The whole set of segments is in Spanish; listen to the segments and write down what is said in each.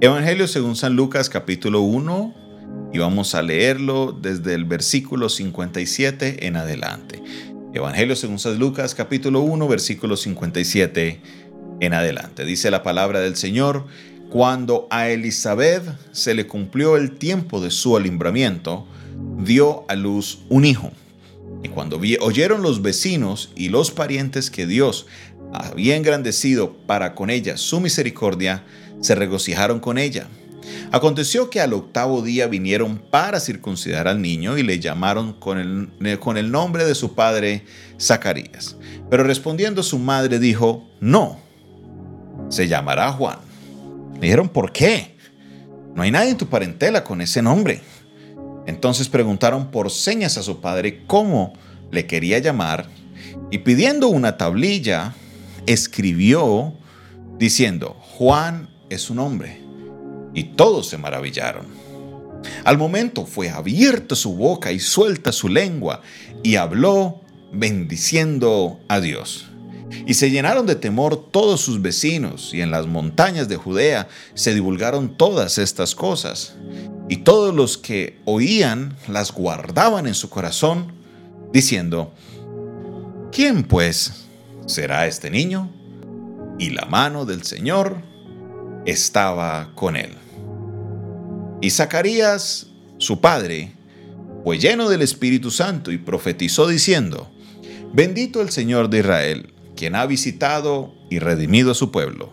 Evangelio según San Lucas capítulo 1 y vamos a leerlo desde el versículo 57 en adelante. Evangelio según San Lucas capítulo 1 versículo 57 en adelante. Dice la palabra del Señor, cuando a Elizabeth se le cumplió el tiempo de su alimbramiento, dio a luz un hijo. Y cuando oyeron los vecinos y los parientes que Dios había engrandecido para con ella su misericordia, se regocijaron con ella. Aconteció que al octavo día vinieron para circuncidar al niño y le llamaron con el, con el nombre de su padre Zacarías. Pero respondiendo su madre dijo, no, se llamará Juan. Le dijeron, ¿por qué? No hay nadie en tu parentela con ese nombre. Entonces preguntaron por señas a su padre cómo le quería llamar y pidiendo una tablilla, escribió diciendo, Juan es su nombre. Y todos se maravillaron. Al momento fue abierta su boca y suelta su lengua y habló bendiciendo a Dios. Y se llenaron de temor todos sus vecinos, y en las montañas de Judea se divulgaron todas estas cosas. Y todos los que oían las guardaban en su corazón, diciendo, ¿quién pues será este niño? Y la mano del Señor estaba con él. Y Zacarías, su padre, fue lleno del Espíritu Santo y profetizó diciendo, Bendito el Señor de Israel, quien ha visitado y redimido a su pueblo,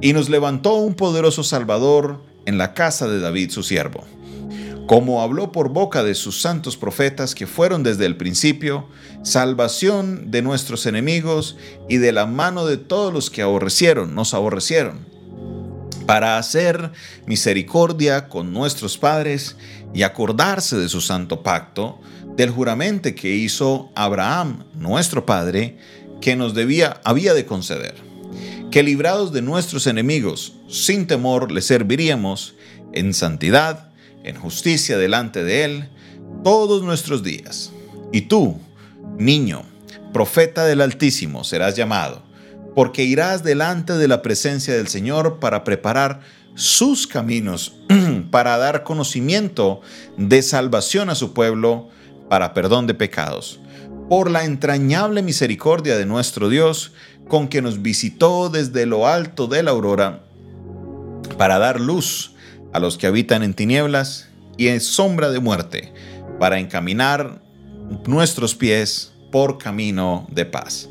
y nos levantó un poderoso Salvador en la casa de David su siervo, como habló por boca de sus santos profetas que fueron desde el principio, salvación de nuestros enemigos y de la mano de todos los que aborrecieron, nos aborrecieron para hacer misericordia con nuestros padres y acordarse de su santo pacto, del juramento que hizo Abraham, nuestro padre, que nos debía, había de conceder, que librados de nuestros enemigos, sin temor le serviríamos en santidad, en justicia delante de él, todos nuestros días. Y tú, niño, profeta del Altísimo, serás llamado porque irás delante de la presencia del Señor para preparar sus caminos, para dar conocimiento de salvación a su pueblo, para perdón de pecados, por la entrañable misericordia de nuestro Dios, con que nos visitó desde lo alto de la aurora, para dar luz a los que habitan en tinieblas y en sombra de muerte, para encaminar nuestros pies por camino de paz.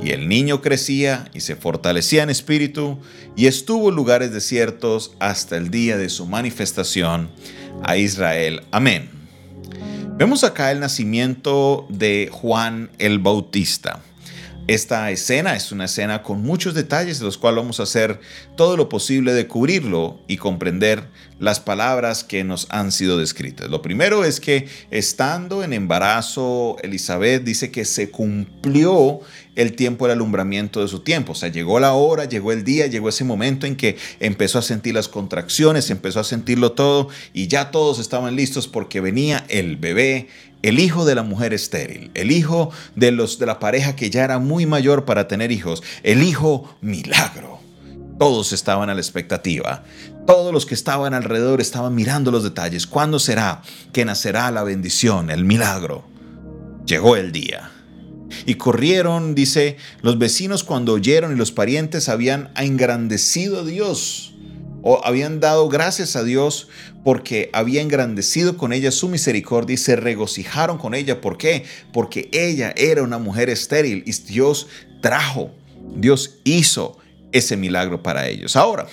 Y el niño crecía y se fortalecía en espíritu y estuvo en lugares desiertos hasta el día de su manifestación a Israel. Amén. Vemos acá el nacimiento de Juan el Bautista. Esta escena es una escena con muchos detalles de los cuales vamos a hacer todo lo posible de cubrirlo y comprender las palabras que nos han sido descritas. Lo primero es que estando en embarazo, Elizabeth dice que se cumplió el tiempo del alumbramiento de su tiempo. O sea, llegó la hora, llegó el día, llegó ese momento en que empezó a sentir las contracciones, empezó a sentirlo todo y ya todos estaban listos porque venía el bebé, el hijo de la mujer estéril, el hijo de, los, de la pareja que ya era muy mayor para tener hijos, el hijo milagro. Todos estaban a la expectativa. Todos los que estaban alrededor estaban mirando los detalles. ¿Cuándo será que nacerá la bendición, el milagro? Llegó el día. Y corrieron, dice, los vecinos cuando oyeron y los parientes habían engrandecido a Dios o habían dado gracias a Dios porque había engrandecido con ella su misericordia y se regocijaron con ella. ¿Por qué? Porque ella era una mujer estéril y Dios trajo, Dios hizo ese milagro para ellos. Ahora,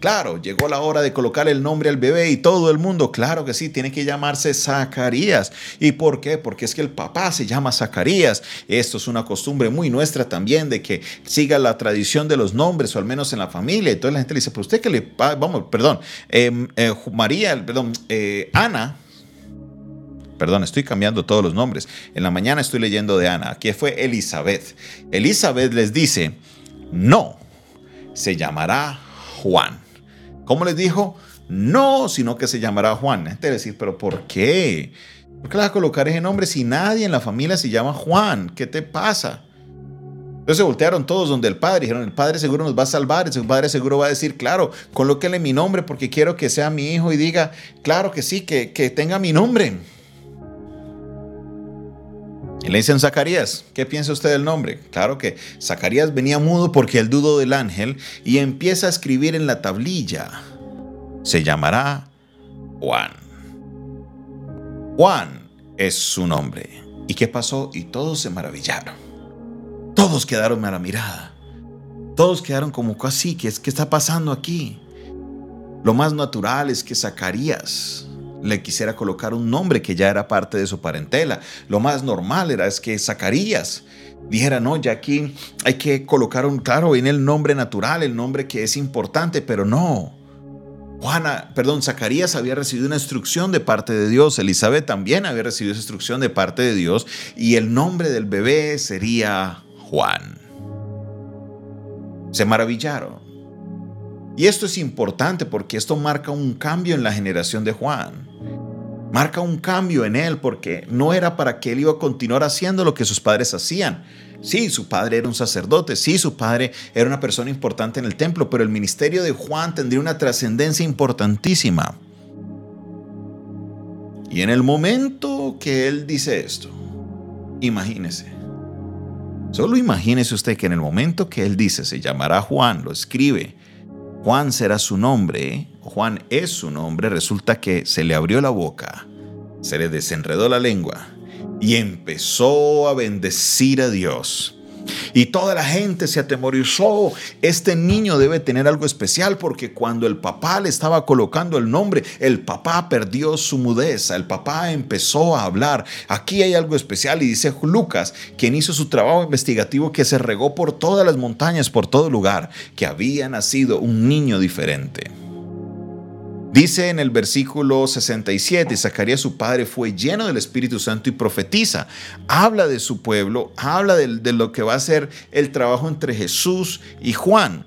claro, llegó la hora de colocar el nombre al bebé y todo el mundo, claro que sí, tiene que llamarse Zacarías. ¿Y por qué? Porque es que el papá se llama Zacarías. Esto es una costumbre muy nuestra también de que siga la tradición de los nombres, o al menos en la familia. Y toda la gente le dice, pero usted que le, vamos, perdón, em, eh, María, perdón, eh, Ana, Perdón, estoy cambiando todos los nombres. En la mañana estoy leyendo de Ana. Aquí fue Elizabeth. Elizabeth les dice, no, se llamará Juan. ¿Cómo les dijo? No, sino que se llamará Juan. Es decir, pero ¿por qué? ¿Por qué le vas a colocar ese nombre si nadie en la familia se llama Juan? ¿Qué te pasa? Entonces se voltearon todos donde el padre, dijeron, el padre seguro nos va a salvar, el padre seguro va a decir, claro, colóquele mi nombre porque quiero que sea mi hijo y diga, claro que sí, que, que tenga mi nombre. Y le dicen Zacarías, ¿qué piensa usted del nombre? Claro que Zacarías venía mudo porque el dudo del ángel y empieza a escribir en la tablilla. Se llamará Juan. Juan es su nombre. ¿Y qué pasó? Y todos se maravillaron. Todos quedaron a la mirada. Todos quedaron como así, ¿qué, ¿qué está pasando aquí? Lo más natural es que Zacarías le quisiera colocar un nombre que ya era parte de su parentela. Lo más normal era es que Zacarías dijera, no, ya aquí hay que colocar un, claro, en el nombre natural, el nombre que es importante, pero no. Juana, perdón, Zacarías había recibido una instrucción de parte de Dios, Elizabeth también había recibido esa instrucción de parte de Dios y el nombre del bebé sería Juan. Se maravillaron. Y esto es importante porque esto marca un cambio en la generación de Juan. Marca un cambio en él porque no era para que él iba a continuar haciendo lo que sus padres hacían. Sí, su padre era un sacerdote, sí, su padre era una persona importante en el templo, pero el ministerio de Juan tendría una trascendencia importantísima. Y en el momento que él dice esto, imagínese, Solo imagínese usted que en el momento que él dice se llamará Juan, lo escribe, Juan será su nombre, Juan es su nombre, resulta que se le abrió la boca, se le desenredó la lengua y empezó a bendecir a Dios. Y toda la gente se atemorizó. Este niño debe tener algo especial porque cuando el papá le estaba colocando el nombre, el papá perdió su mudeza, el papá empezó a hablar. Aquí hay algo especial y dice Lucas, quien hizo su trabajo investigativo que se regó por todas las montañas, por todo lugar, que había nacido un niño diferente. Dice en el versículo 67, Zacarías su padre fue lleno del Espíritu Santo y profetiza. Habla de su pueblo, habla de, de, lo que va a ser el trabajo entre Jesús y Juan.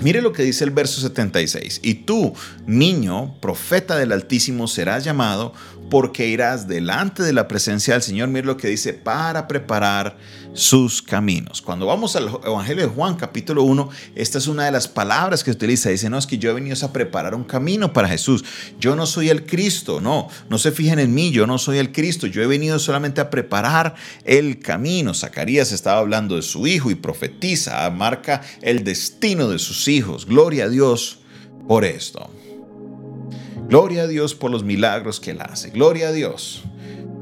Mire lo que dice el verso 76. Y tú, niño, profeta del Altísimo, serás llamado porque irás delante de la presencia del Señor. Mire lo que dice, para preparar sus caminos. Cuando vamos al Evangelio de Juan, capítulo 1, esta es una de las palabras que utiliza. Dice, no, es que yo he venido a preparar un camino para Jesús. Yo no soy el Cristo, no, no se fijen en mí, yo no soy el Cristo. Yo he venido solamente a preparar el camino. Zacarías estaba hablando de su hijo y profetiza, marca el destino de sus hijos. Gloria a Dios por esto. Gloria a Dios por los milagros que él hace. Gloria a Dios.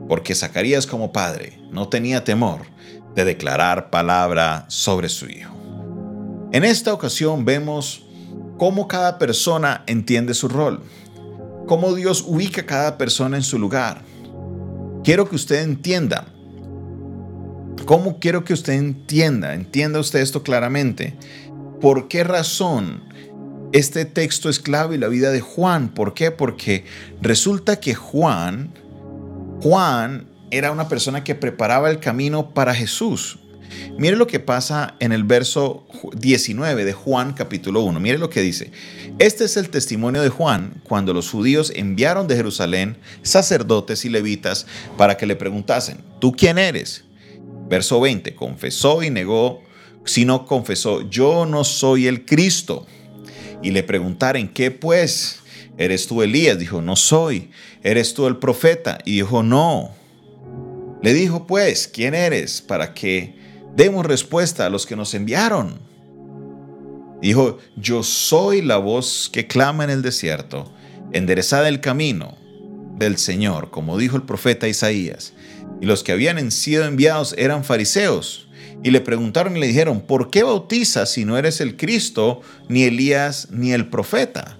Porque Zacarías como padre no tenía temor de declarar palabra sobre su hijo. En esta ocasión vemos cómo cada persona entiende su rol, cómo Dios ubica a cada persona en su lugar. Quiero que usted entienda, cómo quiero que usted entienda, entienda usted esto claramente, ¿Por qué razón este texto es clave en la vida de Juan? ¿Por qué? Porque resulta que Juan, Juan era una persona que preparaba el camino para Jesús. Mire lo que pasa en el verso 19 de Juan capítulo 1. Mire lo que dice. Este es el testimonio de Juan cuando los judíos enviaron de Jerusalén sacerdotes y levitas para que le preguntasen, ¿tú quién eres? Verso 20, confesó y negó sino confesó, yo no soy el Cristo. Y le preguntaron, ¿qué pues? ¿Eres tú Elías? Dijo, no soy. ¿Eres tú el profeta? Y dijo, no. Le dijo, pues, ¿quién eres? Para que demos respuesta a los que nos enviaron. Dijo, yo soy la voz que clama en el desierto, enderezada el camino del Señor, como dijo el profeta Isaías. Y los que habían sido enviados eran fariseos. Y le preguntaron y le dijeron, ¿por qué bautizas si no eres el Cristo, ni Elías, ni el profeta?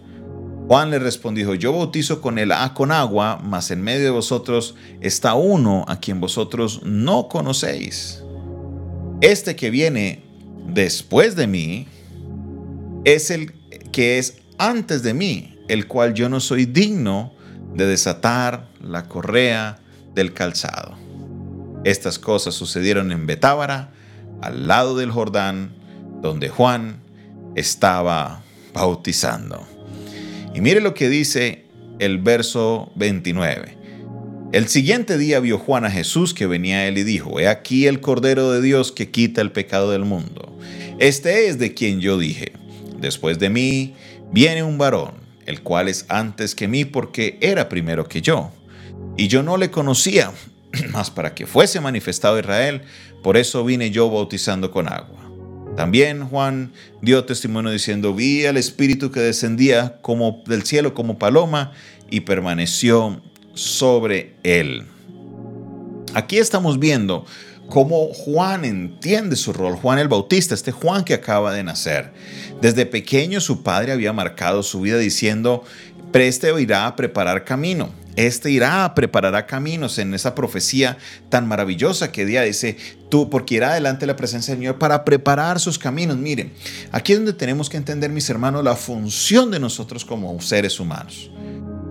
Juan le respondió, yo bautizo con, el, con agua, mas en medio de vosotros está uno a quien vosotros no conocéis. Este que viene después de mí es el que es antes de mí, el cual yo no soy digno de desatar la correa del calzado. Estas cosas sucedieron en Betábara, al lado del Jordán, donde Juan estaba bautizando. Y mire lo que dice el verso 29. El siguiente día vio Juan a Jesús que venía a él y dijo, He aquí el Cordero de Dios que quita el pecado del mundo. Este es de quien yo dije, Después de mí viene un varón, el cual es antes que mí porque era primero que yo. Y yo no le conocía, mas para que fuese manifestado Israel, por eso vine yo bautizando con agua. También Juan dio testimonio diciendo, vi al Espíritu que descendía como del cielo como paloma y permaneció sobre él. Aquí estamos viendo cómo Juan entiende su rol, Juan el Bautista, este Juan que acaba de nacer. Desde pequeño su padre había marcado su vida diciendo, preste irá a preparar camino. Este irá a preparar caminos en esa profecía tan maravillosa que día dice, tú, porque irá adelante la presencia del Señor para preparar sus caminos. Miren, aquí es donde tenemos que entender, mis hermanos, la función de nosotros como seres humanos.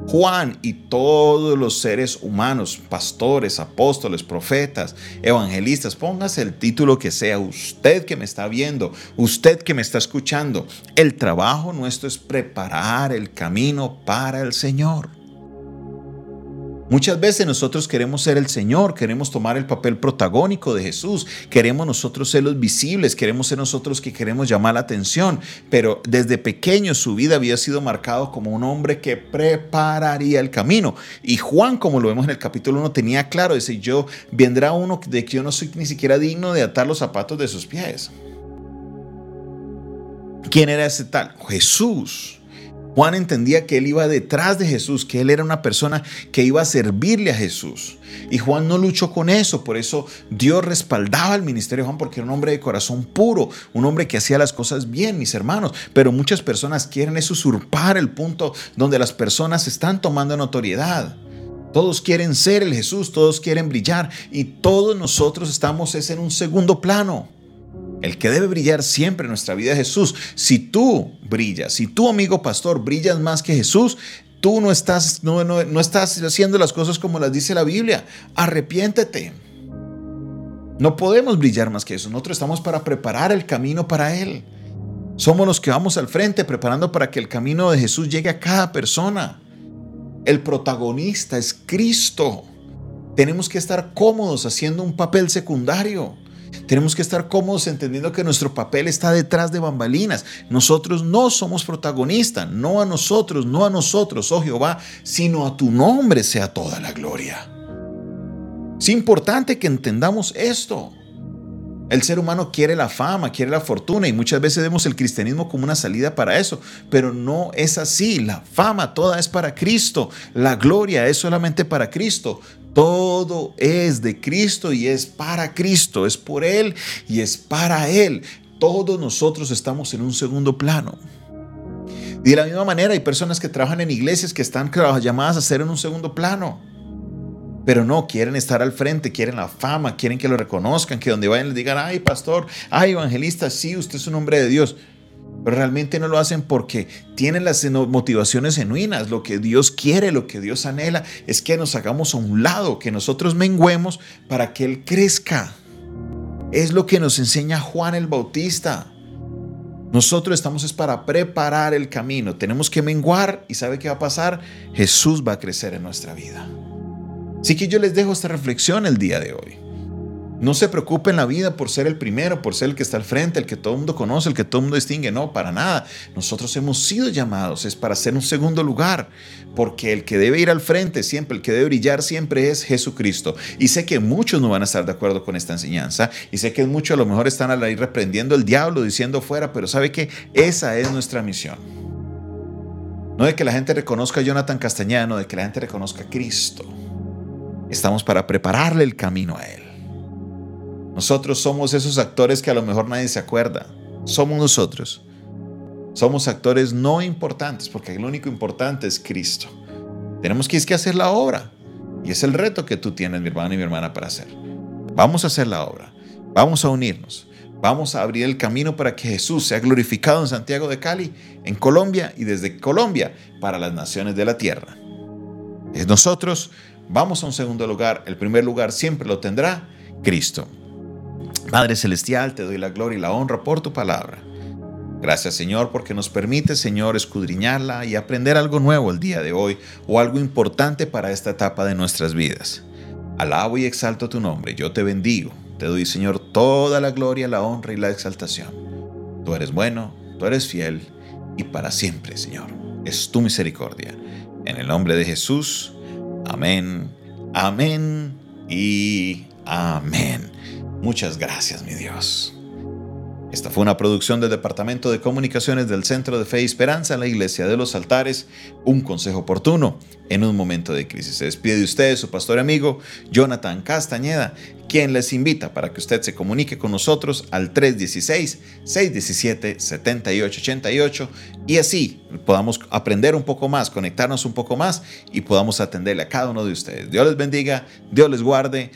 Juan y todos los seres humanos, pastores, apóstoles, profetas, evangelistas, póngase el título que sea, usted que me está viendo, usted que me está escuchando, el trabajo nuestro es preparar el camino para el Señor. Muchas veces nosotros queremos ser el Señor, queremos tomar el papel protagónico de Jesús, queremos nosotros ser los visibles, queremos ser nosotros que queremos llamar la atención, pero desde pequeño su vida había sido marcado como un hombre que prepararía el camino. Y Juan, como lo vemos en el capítulo 1, tenía claro, dice, yo vendrá uno de que yo no soy ni siquiera digno de atar los zapatos de sus pies. ¿Quién era ese tal? Jesús. Juan entendía que él iba detrás de Jesús, que él era una persona que iba a servirle a Jesús. Y Juan no luchó con eso, por eso Dios respaldaba el ministerio de Juan porque era un hombre de corazón puro, un hombre que hacía las cosas bien, mis hermanos. Pero muchas personas quieren eso usurpar el punto donde las personas están tomando notoriedad. Todos quieren ser el Jesús, todos quieren brillar y todos nosotros estamos en un segundo plano. El que debe brillar siempre en nuestra vida es Jesús. Si tú brillas, si tú, amigo pastor, brillas más que Jesús, tú no estás, no, no, estás haciendo las cosas como las dice la Biblia. Arrepiéntete. No podemos brillar más que eso. Nosotros estamos para preparar el camino para Él. Somos los que vamos al frente preparando para que el camino de Jesús llegue a cada persona. El protagonista es Cristo. Tenemos que estar cómodos haciendo un papel secundario. Tenemos que estar cómodos entendiendo que nuestro papel está detrás de bambalinas. Nosotros no somos protagonistas, no a nosotros, no a nosotros, oh Jehová, sino a tu nombre sea toda la gloria. Es importante que entendamos esto. El ser humano quiere la fama, quiere la fortuna y muchas veces vemos el cristianismo como una salida para eso, pero no es así. La fama toda es para Cristo, la gloria es solamente para Cristo. Todo es de Cristo y es para Cristo, es por Él y es para Él. Todos nosotros estamos en un segundo plano. De la misma manera hay personas que trabajan en iglesias que están llamadas a ser en un segundo plano. Pero no, quieren estar al frente, quieren la fama, quieren que lo reconozcan, que donde vayan les digan, ay pastor, ay evangelista, sí, usted es un hombre de Dios pero realmente no lo hacen porque tienen las motivaciones genuinas. Lo que Dios quiere, lo que Dios anhela, es que nos hagamos a un lado, que nosotros menguemos para que Él crezca. Es lo que nos enseña Juan el Bautista. Nosotros estamos es para preparar el camino. Tenemos que menguar y ¿sabe qué va a pasar? Jesús va a crecer en nuestra vida. Así que yo les dejo esta reflexión el día de hoy. No se preocupe en la vida por ser el primero, por ser el que está al frente, el que todo el mundo conoce, el que todo el mundo distingue. No, para nada. Nosotros hemos sido llamados, es para ser un segundo lugar, porque el que debe ir al frente siempre, el que debe brillar siempre es Jesucristo. Y sé que muchos no van a estar de acuerdo con esta enseñanza, y sé que muchos a lo mejor están ahí reprendiendo el diablo, diciendo fuera, pero sabe que esa es nuestra misión. No de que la gente reconozca a Jonathan Castañeda, no de que la gente reconozca a Cristo. Estamos para prepararle el camino a Él. Nosotros somos esos actores que a lo mejor nadie se acuerda. Somos nosotros. Somos actores no importantes porque el único importante es Cristo. Tenemos que, que hacer la obra. Y es el reto que tú tienes, mi hermano y mi hermana, para hacer. Vamos a hacer la obra. Vamos a unirnos. Vamos a abrir el camino para que Jesús sea glorificado en Santiago de Cali, en Colombia y desde Colombia para las naciones de la tierra. Es nosotros vamos a un segundo lugar. El primer lugar siempre lo tendrá Cristo. Padre Celestial, te doy la gloria y la honra por tu palabra. Gracias Señor porque nos permite Señor escudriñarla y aprender algo nuevo el día de hoy o algo importante para esta etapa de nuestras vidas. Alabo y exalto tu nombre, yo te bendigo, te doy Señor toda la gloria, la honra y la exaltación. Tú eres bueno, tú eres fiel y para siempre Señor, es tu misericordia. En el nombre de Jesús, amén, amén y amén. Muchas gracias mi Dios. Esta fue una producción del Departamento de Comunicaciones del Centro de Fe y Esperanza en la Iglesia de los Altares, un consejo oportuno en un momento de crisis. Se despide de ustedes su pastor amigo Jonathan Castañeda, quien les invita para que usted se comunique con nosotros al 316-617-7888 y así podamos aprender un poco más, conectarnos un poco más y podamos atenderle a cada uno de ustedes. Dios les bendiga, Dios les guarde.